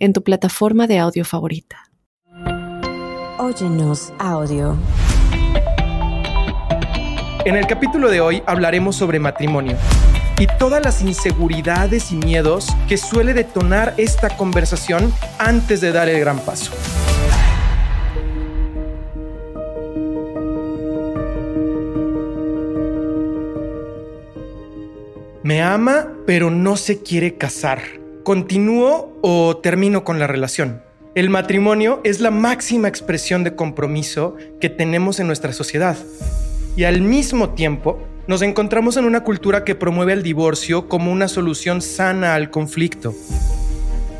en tu plataforma de audio favorita. Óyenos audio. En el capítulo de hoy hablaremos sobre matrimonio y todas las inseguridades y miedos que suele detonar esta conversación antes de dar el gran paso. Me ama, pero no se quiere casar. ¿Continúo o termino con la relación? El matrimonio es la máxima expresión de compromiso que tenemos en nuestra sociedad. Y al mismo tiempo, nos encontramos en una cultura que promueve el divorcio como una solución sana al conflicto.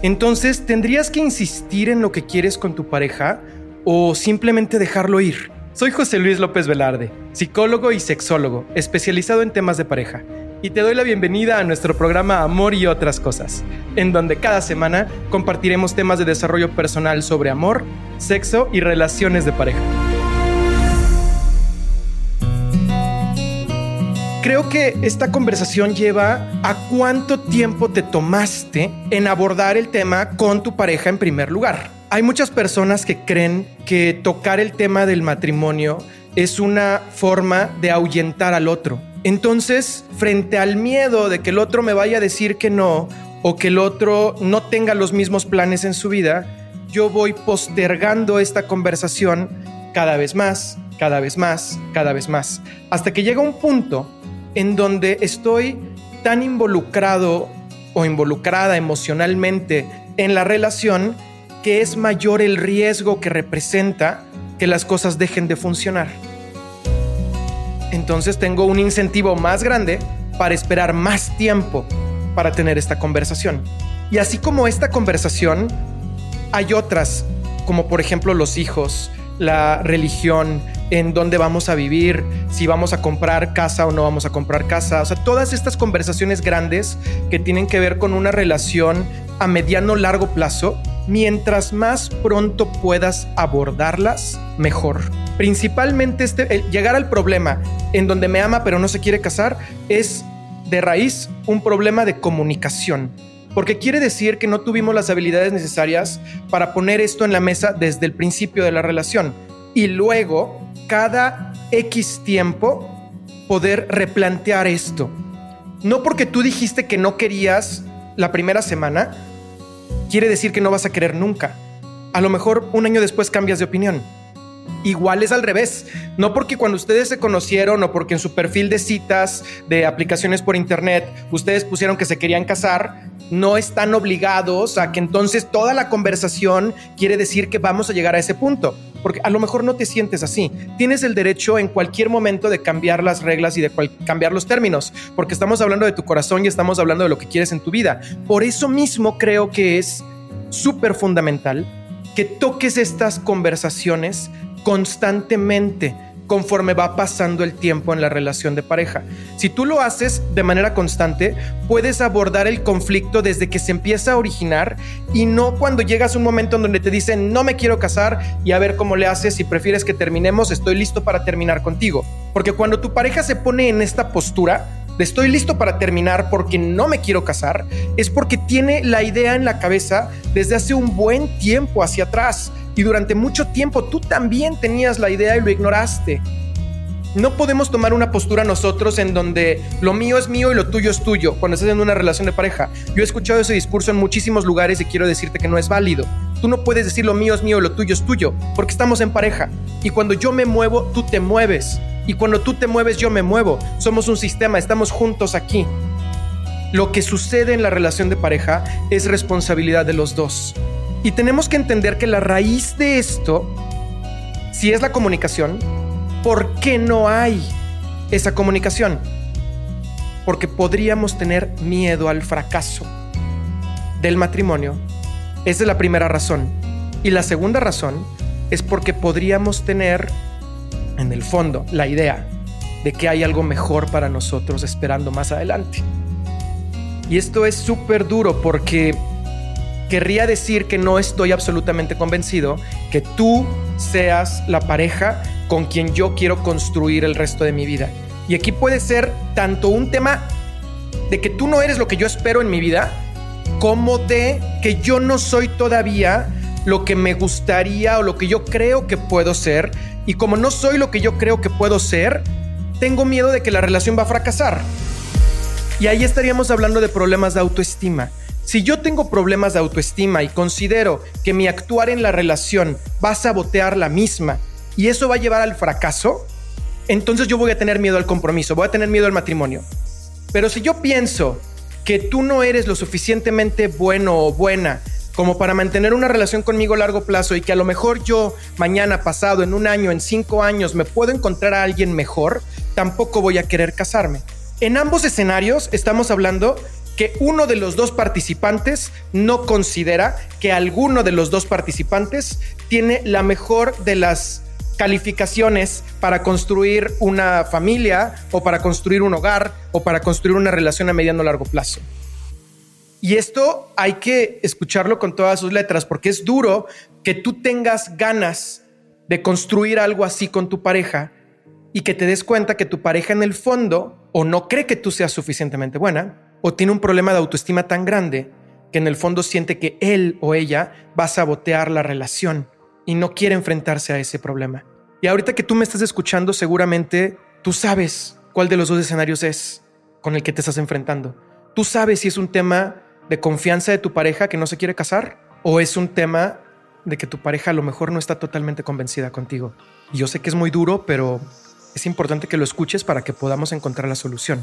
Entonces, ¿tendrías que insistir en lo que quieres con tu pareja o simplemente dejarlo ir? Soy José Luis López Velarde, psicólogo y sexólogo, especializado en temas de pareja y te doy la bienvenida a nuestro programa Amor y otras cosas, en donde cada semana compartiremos temas de desarrollo personal sobre amor, sexo y relaciones de pareja. Creo que esta conversación lleva a cuánto tiempo te tomaste en abordar el tema con tu pareja en primer lugar. Hay muchas personas que creen que tocar el tema del matrimonio es una forma de ahuyentar al otro entonces, frente al miedo de que el otro me vaya a decir que no o que el otro no tenga los mismos planes en su vida, yo voy postergando esta conversación cada vez más, cada vez más, cada vez más, hasta que llega un punto en donde estoy tan involucrado o involucrada emocionalmente en la relación que es mayor el riesgo que representa que las cosas dejen de funcionar entonces tengo un incentivo más grande para esperar más tiempo para tener esta conversación. Y así como esta conversación, hay otras, como por ejemplo los hijos, la religión, en dónde vamos a vivir, si vamos a comprar casa o no vamos a comprar casa. O sea, todas estas conversaciones grandes que tienen que ver con una relación a mediano largo plazo, mientras más pronto puedas abordarlas, mejor. Principalmente este, llegar al problema en donde me ama pero no se quiere casar es de raíz un problema de comunicación. Porque quiere decir que no tuvimos las habilidades necesarias para poner esto en la mesa desde el principio de la relación. Y luego, cada X tiempo, poder replantear esto. No porque tú dijiste que no querías la primera semana, quiere decir que no vas a querer nunca. A lo mejor un año después cambias de opinión. Igual es al revés. No porque cuando ustedes se conocieron o porque en su perfil de citas de aplicaciones por internet ustedes pusieron que se querían casar, no están obligados a que entonces toda la conversación quiere decir que vamos a llegar a ese punto. Porque a lo mejor no te sientes así. Tienes el derecho en cualquier momento de cambiar las reglas y de cambiar los términos, porque estamos hablando de tu corazón y estamos hablando de lo que quieres en tu vida. Por eso mismo creo que es súper fundamental que toques estas conversaciones constantemente conforme va pasando el tiempo en la relación de pareja. Si tú lo haces de manera constante, puedes abordar el conflicto desde que se empieza a originar y no cuando llegas a un momento en donde te dicen no me quiero casar y a ver cómo le haces, si prefieres que terminemos, estoy listo para terminar contigo. Porque cuando tu pareja se pone en esta postura, estoy listo para terminar porque no me quiero casar, es porque tiene la idea en la cabeza desde hace un buen tiempo hacia atrás y durante mucho tiempo tú también tenías la idea y lo ignoraste. No podemos tomar una postura nosotros en donde lo mío es mío y lo tuyo es tuyo cuando estás en una relación de pareja. Yo he escuchado ese discurso en muchísimos lugares y quiero decirte que no es válido. Tú no puedes decir lo mío es mío y lo tuyo es tuyo porque estamos en pareja. Y cuando yo me muevo, tú te mueves. Y cuando tú te mueves, yo me muevo. Somos un sistema, estamos juntos aquí. Lo que sucede en la relación de pareja es responsabilidad de los dos. Y tenemos que entender que la raíz de esto, si es la comunicación, ¿por qué no hay esa comunicación? Porque podríamos tener miedo al fracaso del matrimonio. Esa es la primera razón. Y la segunda razón es porque podríamos tener en el fondo la idea de que hay algo mejor para nosotros esperando más adelante. Y esto es súper duro porque querría decir que no estoy absolutamente convencido que tú seas la pareja con quien yo quiero construir el resto de mi vida. Y aquí puede ser tanto un tema de que tú no eres lo que yo espero en mi vida, como de que yo no soy todavía lo que me gustaría o lo que yo creo que puedo ser. Y como no soy lo que yo creo que puedo ser, tengo miedo de que la relación va a fracasar. Y ahí estaríamos hablando de problemas de autoestima. Si yo tengo problemas de autoestima y considero que mi actuar en la relación va a sabotear la misma y eso va a llevar al fracaso, entonces yo voy a tener miedo al compromiso, voy a tener miedo al matrimonio. Pero si yo pienso que tú no eres lo suficientemente bueno o buena como para mantener una relación conmigo a largo plazo y que a lo mejor yo mañana, pasado, en un año, en cinco años me puedo encontrar a alguien mejor, tampoco voy a querer casarme. En ambos escenarios estamos hablando que uno de los dos participantes no considera que alguno de los dos participantes tiene la mejor de las calificaciones para construir una familia o para construir un hogar o para construir una relación a mediano o largo plazo. Y esto hay que escucharlo con todas sus letras porque es duro que tú tengas ganas de construir algo así con tu pareja y que te des cuenta que tu pareja en el fondo o no cree que tú seas suficientemente buena o tiene un problema de autoestima tan grande que en el fondo siente que él o ella va a sabotear la relación y no quiere enfrentarse a ese problema. Y ahorita que tú me estás escuchando, seguramente tú sabes cuál de los dos escenarios es con el que te estás enfrentando. Tú sabes si es un tema de confianza de tu pareja que no se quiere casar o es un tema de que tu pareja a lo mejor no está totalmente convencida contigo. Y yo sé que es muy duro, pero es importante que lo escuches para que podamos encontrar la solución.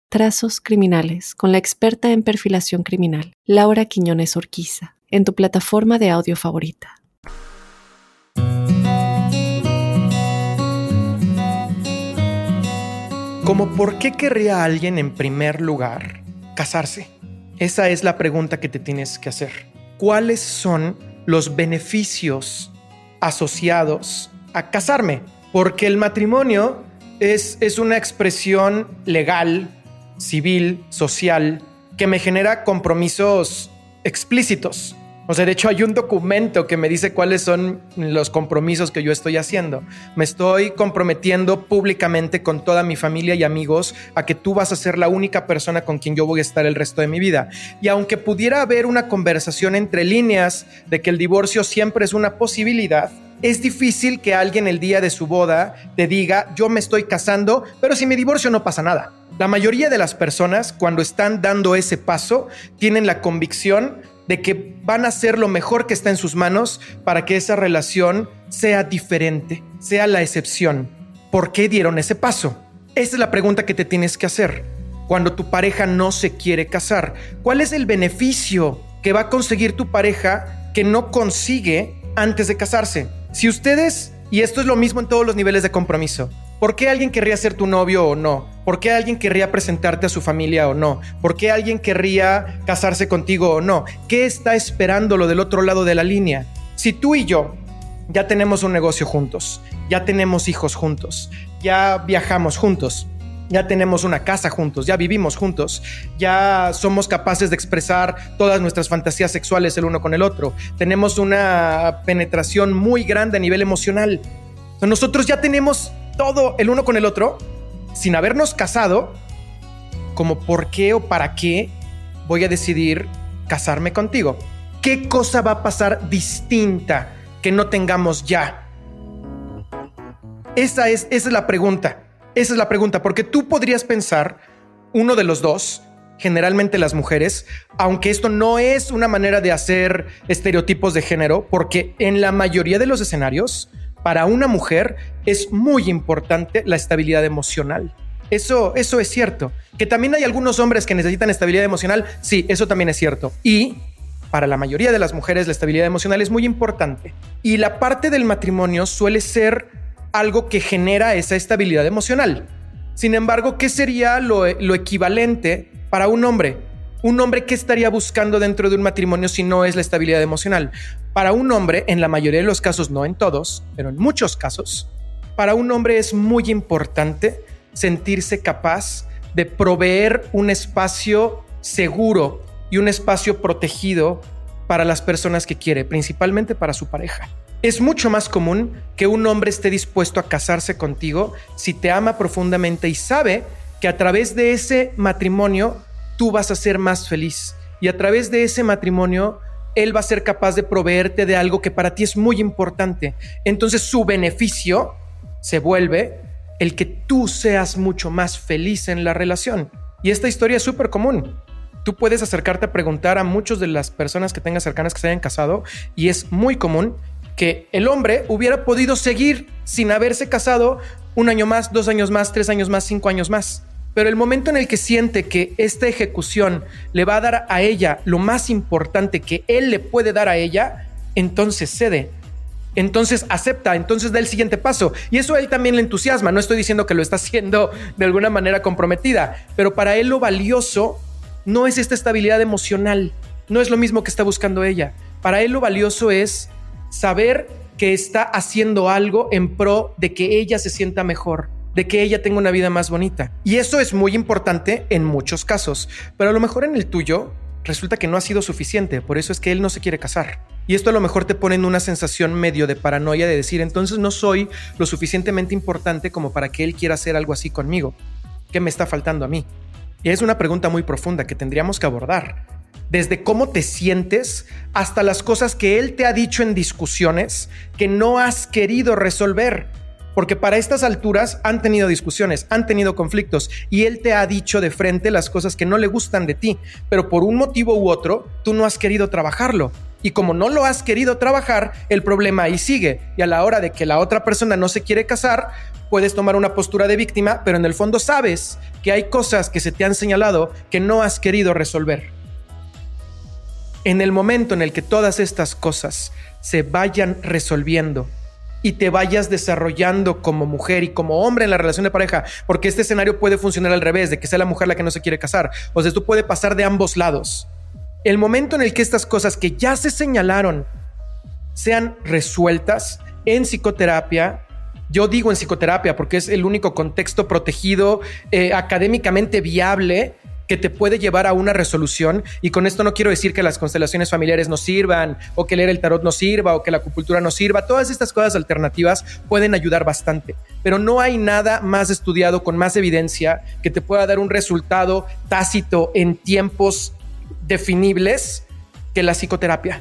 Trazos Criminales con la experta en perfilación criminal, Laura Quiñones Orquiza, en tu plataforma de audio favorita. ¿Cómo por qué querría alguien en primer lugar casarse? Esa es la pregunta que te tienes que hacer. ¿Cuáles son los beneficios asociados a casarme, porque el matrimonio es, es una expresión legal, civil, social, que me genera compromisos explícitos. O sea, de hecho hay un documento que me dice cuáles son los compromisos que yo estoy haciendo. Me estoy comprometiendo públicamente con toda mi familia y amigos a que tú vas a ser la única persona con quien yo voy a estar el resto de mi vida. Y aunque pudiera haber una conversación entre líneas de que el divorcio siempre es una posibilidad, es difícil que alguien el día de su boda te diga, yo me estoy casando, pero si me divorcio no pasa nada. La mayoría de las personas cuando están dando ese paso tienen la convicción de que van a hacer lo mejor que está en sus manos para que esa relación sea diferente, sea la excepción. ¿Por qué dieron ese paso? Esa es la pregunta que te tienes que hacer. Cuando tu pareja no se quiere casar, ¿cuál es el beneficio que va a conseguir tu pareja que no consigue antes de casarse? Si ustedes, y esto es lo mismo en todos los niveles de compromiso, ¿Por qué alguien querría ser tu novio o no? ¿Por qué alguien querría presentarte a su familia o no? ¿Por qué alguien querría casarse contigo o no? ¿Qué está esperando lo del otro lado de la línea? Si tú y yo ya tenemos un negocio juntos, ya tenemos hijos juntos, ya viajamos juntos, ya tenemos una casa juntos, ya vivimos juntos, ya somos capaces de expresar todas nuestras fantasías sexuales el uno con el otro, tenemos una penetración muy grande a nivel emocional. Nosotros ya tenemos todo el uno con el otro sin habernos casado, como por qué o para qué voy a decidir casarme contigo. ¿Qué cosa va a pasar distinta que no tengamos ya? Esa es, esa es la pregunta. Esa es la pregunta, porque tú podrías pensar, uno de los dos, generalmente las mujeres, aunque esto no es una manera de hacer estereotipos de género, porque en la mayoría de los escenarios, para una mujer es muy importante la estabilidad emocional. Eso, eso es cierto. Que también hay algunos hombres que necesitan estabilidad emocional, sí, eso también es cierto. Y para la mayoría de las mujeres la estabilidad emocional es muy importante. Y la parte del matrimonio suele ser algo que genera esa estabilidad emocional. Sin embargo, ¿qué sería lo, lo equivalente para un hombre? Un hombre que estaría buscando dentro de un matrimonio si no es la estabilidad emocional. Para un hombre, en la mayoría de los casos, no en todos, pero en muchos casos, para un hombre es muy importante sentirse capaz de proveer un espacio seguro y un espacio protegido para las personas que quiere, principalmente para su pareja. Es mucho más común que un hombre esté dispuesto a casarse contigo si te ama profundamente y sabe que a través de ese matrimonio tú vas a ser más feliz y a través de ese matrimonio él va a ser capaz de proveerte de algo que para ti es muy importante. Entonces su beneficio se vuelve el que tú seas mucho más feliz en la relación. Y esta historia es súper común. Tú puedes acercarte a preguntar a muchas de las personas que tengas cercanas que se hayan casado y es muy común que el hombre hubiera podido seguir sin haberse casado un año más, dos años más, tres años más, cinco años más. Pero el momento en el que siente que esta ejecución le va a dar a ella lo más importante que él le puede dar a ella, entonces cede. Entonces acepta, entonces da el siguiente paso. Y eso a él también le entusiasma. No estoy diciendo que lo está haciendo de alguna manera comprometida, pero para él lo valioso no es esta estabilidad emocional. No es lo mismo que está buscando ella. Para él lo valioso es saber que está haciendo algo en pro de que ella se sienta mejor de que ella tenga una vida más bonita. Y eso es muy importante en muchos casos, pero a lo mejor en el tuyo resulta que no ha sido suficiente, por eso es que él no se quiere casar. Y esto a lo mejor te pone en una sensación medio de paranoia de decir, entonces no soy lo suficientemente importante como para que él quiera hacer algo así conmigo. ¿Qué me está faltando a mí? Y es una pregunta muy profunda que tendríamos que abordar. Desde cómo te sientes hasta las cosas que él te ha dicho en discusiones que no has querido resolver porque para estas alturas han tenido discusiones, han tenido conflictos y él te ha dicho de frente las cosas que no le gustan de ti, pero por un motivo u otro tú no has querido trabajarlo. Y como no lo has querido trabajar, el problema ahí sigue. Y a la hora de que la otra persona no se quiere casar, puedes tomar una postura de víctima, pero en el fondo sabes que hay cosas que se te han señalado que no has querido resolver. En el momento en el que todas estas cosas se vayan resolviendo, y te vayas desarrollando como mujer y como hombre en la relación de pareja, porque este escenario puede funcionar al revés, de que sea la mujer la que no se quiere casar. O sea, esto puede pasar de ambos lados. El momento en el que estas cosas que ya se señalaron sean resueltas en psicoterapia, yo digo en psicoterapia porque es el único contexto protegido, eh, académicamente viable que te puede llevar a una resolución. Y con esto no quiero decir que las constelaciones familiares no sirvan, o que leer el tarot no sirva, o que la acupuntura no sirva. Todas estas cosas alternativas pueden ayudar bastante. Pero no hay nada más estudiado con más evidencia que te pueda dar un resultado tácito en tiempos definibles que la psicoterapia.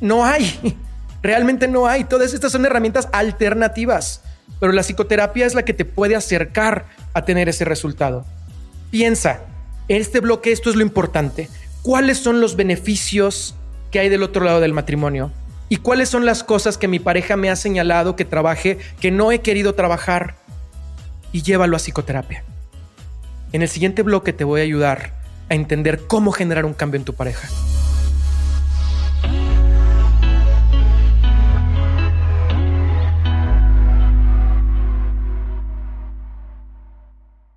No hay. Realmente no hay. Todas estas son herramientas alternativas. Pero la psicoterapia es la que te puede acercar a tener ese resultado. Piensa, en este bloque esto es lo importante. ¿Cuáles son los beneficios que hay del otro lado del matrimonio? ¿Y cuáles son las cosas que mi pareja me ha señalado que trabaje, que no he querido trabajar? Y llévalo a psicoterapia. En el siguiente bloque te voy a ayudar a entender cómo generar un cambio en tu pareja.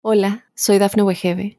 Hola, soy Dafne Wegebe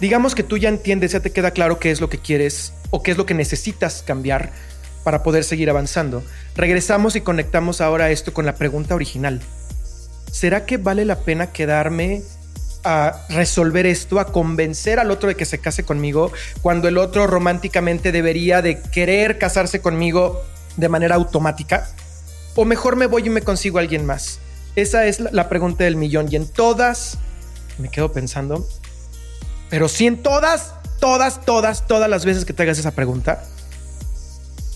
Digamos que tú ya entiendes, ya te queda claro qué es lo que quieres o qué es lo que necesitas cambiar para poder seguir avanzando. Regresamos y conectamos ahora esto con la pregunta original. ¿Será que vale la pena quedarme a resolver esto, a convencer al otro de que se case conmigo, cuando el otro románticamente debería de querer casarse conmigo de manera automática? ¿O mejor me voy y me consigo a alguien más? Esa es la pregunta del millón. Y en todas, me quedo pensando, pero si en todas, todas, todas, todas las veces que te hagas esa pregunta,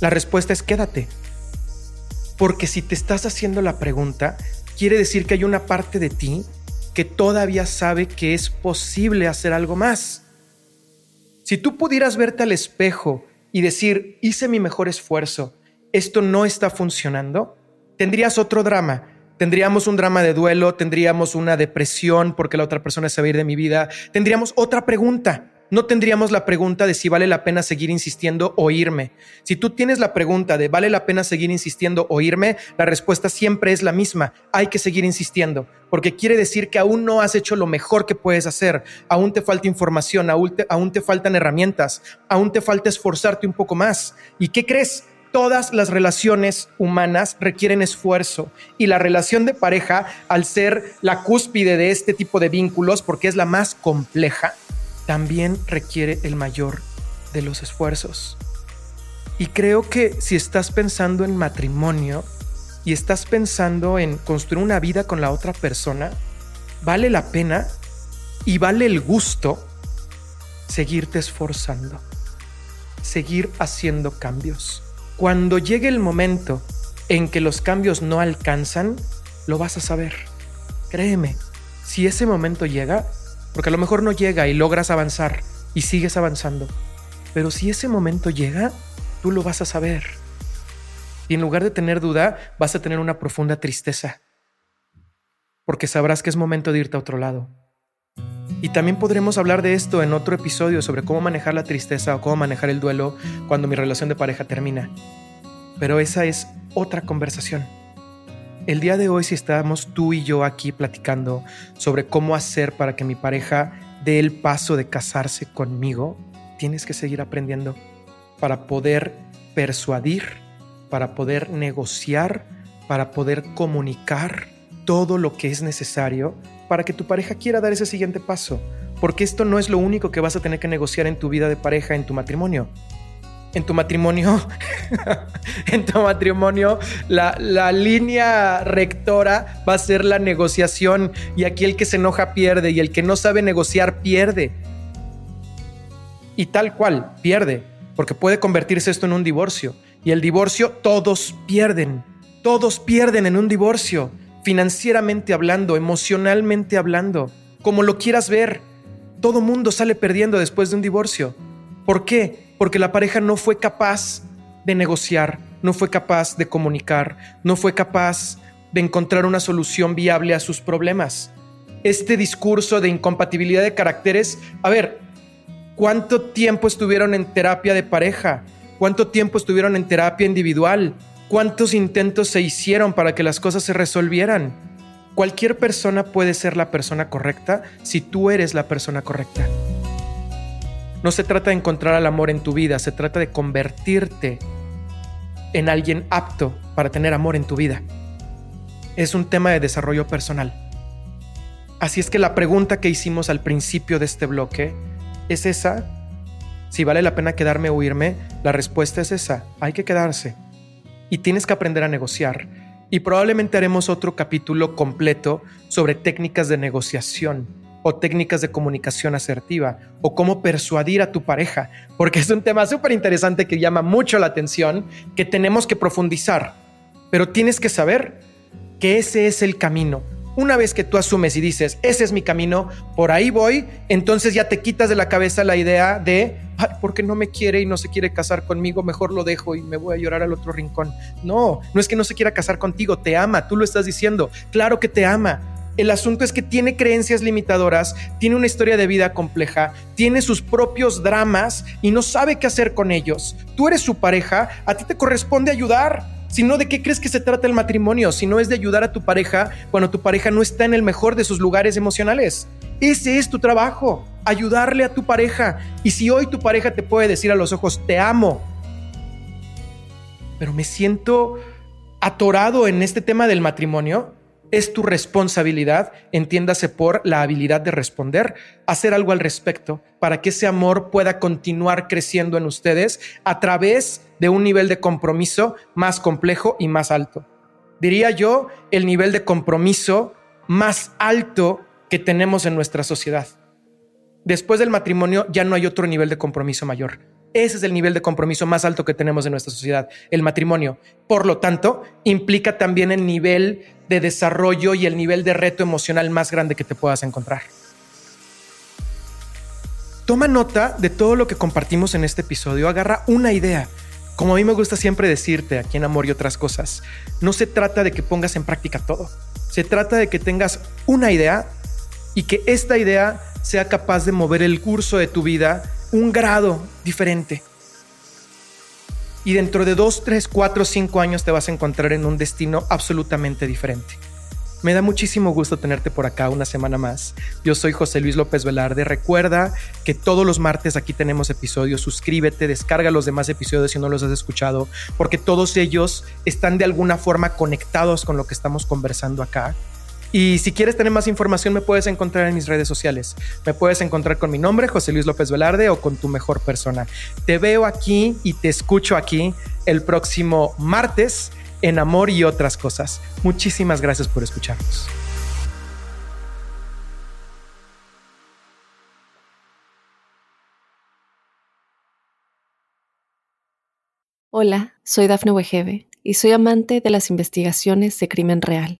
la respuesta es quédate. Porque si te estás haciendo la pregunta, quiere decir que hay una parte de ti que todavía sabe que es posible hacer algo más. Si tú pudieras verte al espejo y decir, hice mi mejor esfuerzo, esto no está funcionando, tendrías otro drama. Tendríamos un drama de duelo, tendríamos una depresión porque la otra persona se va a ir de mi vida, tendríamos otra pregunta no tendríamos la pregunta de si vale la pena seguir insistiendo o irme. Si tú tienes la pregunta de vale la pena seguir insistiendo o irme, la respuesta siempre es la misma. Hay que seguir insistiendo, porque quiere decir que aún no has hecho lo mejor que puedes hacer. Aún te falta información, aún te, faltan herramientas, aún te falta esforzarte un poco más. ¿Y qué crees? Todas las relaciones humanas requieren esfuerzo y la relación de pareja, al ser la cúspide de este tipo de vínculos, porque es la más compleja, también requiere el mayor de los esfuerzos. Y creo que si estás pensando en matrimonio y estás pensando en construir una vida con la otra persona, vale la pena y vale el gusto seguirte esforzando, seguir haciendo cambios. Cuando llegue el momento en que los cambios no alcanzan, lo vas a saber. Créeme, si ese momento llega, porque a lo mejor no llega y logras avanzar y sigues avanzando. Pero si ese momento llega, tú lo vas a saber. Y en lugar de tener duda, vas a tener una profunda tristeza. Porque sabrás que es momento de irte a otro lado. Y también podremos hablar de esto en otro episodio sobre cómo manejar la tristeza o cómo manejar el duelo cuando mi relación de pareja termina. Pero esa es otra conversación. El día de hoy, si estamos tú y yo aquí platicando sobre cómo hacer para que mi pareja dé el paso de casarse conmigo, tienes que seguir aprendiendo para poder persuadir, para poder negociar, para poder comunicar todo lo que es necesario para que tu pareja quiera dar ese siguiente paso. Porque esto no es lo único que vas a tener que negociar en tu vida de pareja, en tu matrimonio en tu matrimonio, en tu matrimonio, la, la, línea rectora va a ser la negociación y aquí el que se enoja pierde y el que no sabe negociar pierde. Y tal cual, pierde, porque puede convertirse esto en un divorcio. Y el divorcio, todos pierden, todos pierden en un divorcio, financieramente hablando, emocionalmente hablando, como lo quieras ver. Todo mundo sale perdiendo después de un divorcio. ¿Por qué? porque la pareja no fue capaz de negociar, no fue capaz de comunicar, no fue capaz de encontrar una solución viable a sus problemas. Este discurso de incompatibilidad de caracteres, a ver, ¿cuánto tiempo estuvieron en terapia de pareja? ¿Cuánto tiempo estuvieron en terapia individual? ¿Cuántos intentos se hicieron para que las cosas se resolvieran? Cualquier persona puede ser la persona correcta si tú eres la persona correcta. No se trata de encontrar al amor en tu vida, se trata de convertirte en alguien apto para tener amor en tu vida. Es un tema de desarrollo personal. Así es que la pregunta que hicimos al principio de este bloque es esa. Si vale la pena quedarme o huirme, la respuesta es esa. Hay que quedarse. Y tienes que aprender a negociar. Y probablemente haremos otro capítulo completo sobre técnicas de negociación o técnicas de comunicación asertiva o cómo persuadir a tu pareja, porque es un tema súper interesante que llama mucho la atención, que tenemos que profundizar, pero tienes que saber que ese es el camino. Una vez que tú asumes y dices, ese es mi camino, por ahí voy, entonces ya te quitas de la cabeza la idea de, porque no me quiere y no se quiere casar conmigo, mejor lo dejo y me voy a llorar al otro rincón. No, no es que no se quiera casar contigo, te ama, tú lo estás diciendo, claro que te ama, el asunto es que tiene creencias limitadoras, tiene una historia de vida compleja, tiene sus propios dramas y no sabe qué hacer con ellos. Tú eres su pareja, a ti te corresponde ayudar. Si no, ¿de qué crees que se trata el matrimonio? Si no es de ayudar a tu pareja cuando tu pareja no está en el mejor de sus lugares emocionales. Ese es tu trabajo, ayudarle a tu pareja. Y si hoy tu pareja te puede decir a los ojos, te amo, pero me siento atorado en este tema del matrimonio, es tu responsabilidad, entiéndase por la habilidad de responder, hacer algo al respecto para que ese amor pueda continuar creciendo en ustedes a través de un nivel de compromiso más complejo y más alto. Diría yo, el nivel de compromiso más alto que tenemos en nuestra sociedad. Después del matrimonio ya no hay otro nivel de compromiso mayor. Ese es el nivel de compromiso más alto que tenemos en nuestra sociedad, el matrimonio. Por lo tanto, implica también el nivel de desarrollo y el nivel de reto emocional más grande que te puedas encontrar. Toma nota de todo lo que compartimos en este episodio, agarra una idea. Como a mí me gusta siempre decirte aquí en Amor y otras cosas, no se trata de que pongas en práctica todo. Se trata de que tengas una idea y que esta idea sea capaz de mover el curso de tu vida un grado diferente. Y dentro de dos, tres, cuatro, cinco años te vas a encontrar en un destino absolutamente diferente. Me da muchísimo gusto tenerte por acá una semana más. Yo soy José Luis López Velarde. Recuerda que todos los martes aquí tenemos episodios. Suscríbete, descarga los demás episodios si no los has escuchado, porque todos ellos están de alguna forma conectados con lo que estamos conversando acá. Y si quieres tener más información, me puedes encontrar en mis redes sociales. Me puedes encontrar con mi nombre, José Luis López Velarde, o con tu mejor persona. Te veo aquí y te escucho aquí el próximo martes en Amor y otras cosas. Muchísimas gracias por escucharnos. Hola, soy Dafne Wegebe y soy amante de las investigaciones de crimen real.